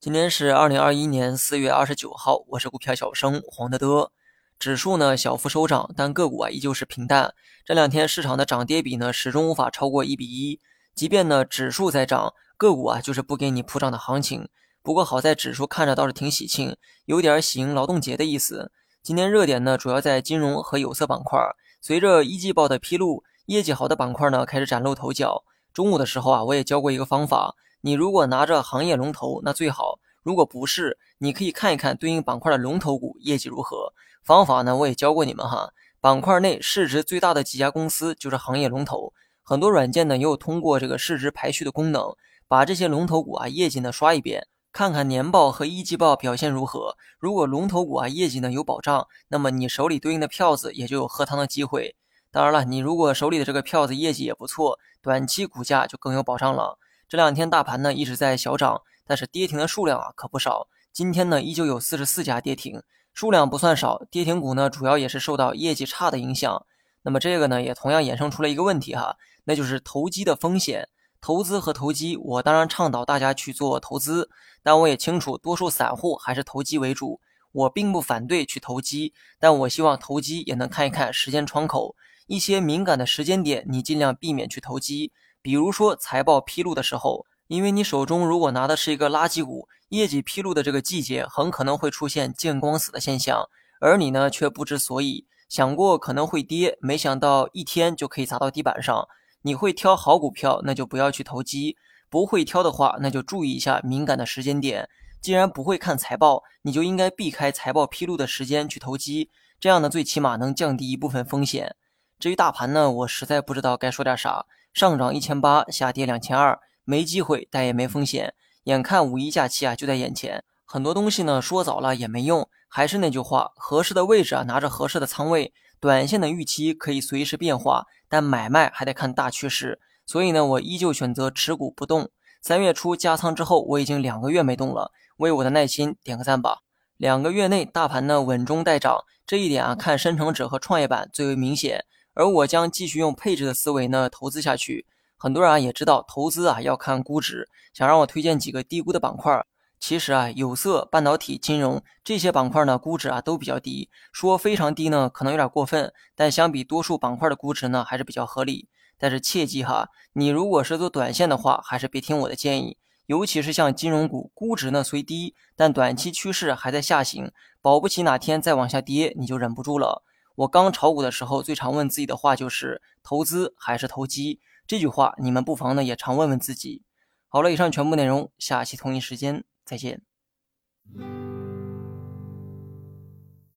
今天是二零二一年四月二十九号，我是股票小生黄德德。指数呢小幅收涨，但个股啊依旧是平淡。这两天市场的涨跌比呢始终无法超过一比一。即便呢指数在涨，个股啊就是不给你普涨的行情。不过好在指数看着倒是挺喜庆，有点喜迎劳动节的意思。今天热点呢主要在金融和有色板块。随着一季报的披露，业绩好的板块呢开始崭露头角。中午的时候啊，我也教过一个方法，你如果拿着行业龙头那最好，如果不是，你可以看一看对应板块的龙头股业绩如何。方法呢我也教过你们哈，板块内市值最大的几家公司就是行业龙头。很多软件呢也有通过这个市值排序的功能，把这些龙头股啊业绩呢刷一遍。看看年报和一季报表现如何。如果龙头股啊业绩呢有保障，那么你手里对应的票子也就有喝汤的机会。当然了，你如果手里的这个票子业绩也不错，短期股价就更有保障了。这两天大盘呢一直在小涨，但是跌停的数量啊可不少。今天呢依旧有四十四家跌停，数量不算少。跌停股呢主要也是受到业绩差的影响。那么这个呢也同样衍生出了一个问题哈，那就是投机的风险。投资和投机，我当然倡导大家去做投资，但我也清楚多数散户还是投机为主。我并不反对去投机，但我希望投机也能看一看时间窗口，一些敏感的时间点，你尽量避免去投机。比如说财报披露的时候，因为你手中如果拿的是一个垃圾股，业绩披露的这个季节很可能会出现见光死的现象，而你呢却不知所以，想过可能会跌，没想到一天就可以砸到地板上。你会挑好股票，那就不要去投机；不会挑的话，那就注意一下敏感的时间点。既然不会看财报，你就应该避开财报披露的时间去投机，这样呢，最起码能降低一部分风险。至于大盘呢，我实在不知道该说点啥。上涨一千八，下跌两千二，没机会，但也没风险。眼看五一假期啊就在眼前，很多东西呢说早了也没用。还是那句话，合适的位置啊，拿着合适的仓位。短线的预期可以随时变化，但买卖还得看大趋势。所以呢，我依旧选择持股不动。三月初加仓之后，我已经两个月没动了。为我的耐心点个赞吧。两个月内大盘呢稳中带涨，这一点啊看深成指和创业板最为明显。而我将继续用配置的思维呢投资下去。很多人啊也知道投资啊要看估值，想让我推荐几个低估的板块。其实啊，有色、半导体、金融这些板块呢，估值啊都比较低。说非常低呢，可能有点过分，但相比多数板块的估值呢，还是比较合理。但是切记哈，你如果是做短线的话，还是别听我的建议。尤其是像金融股，估值呢虽低，但短期趋势还在下行，保不齐哪天再往下跌，你就忍不住了。我刚炒股的时候，最常问自己的话就是投资还是投机？这句话你们不妨呢也常问问自己。好了，以上全部内容，下期同一时间。再见。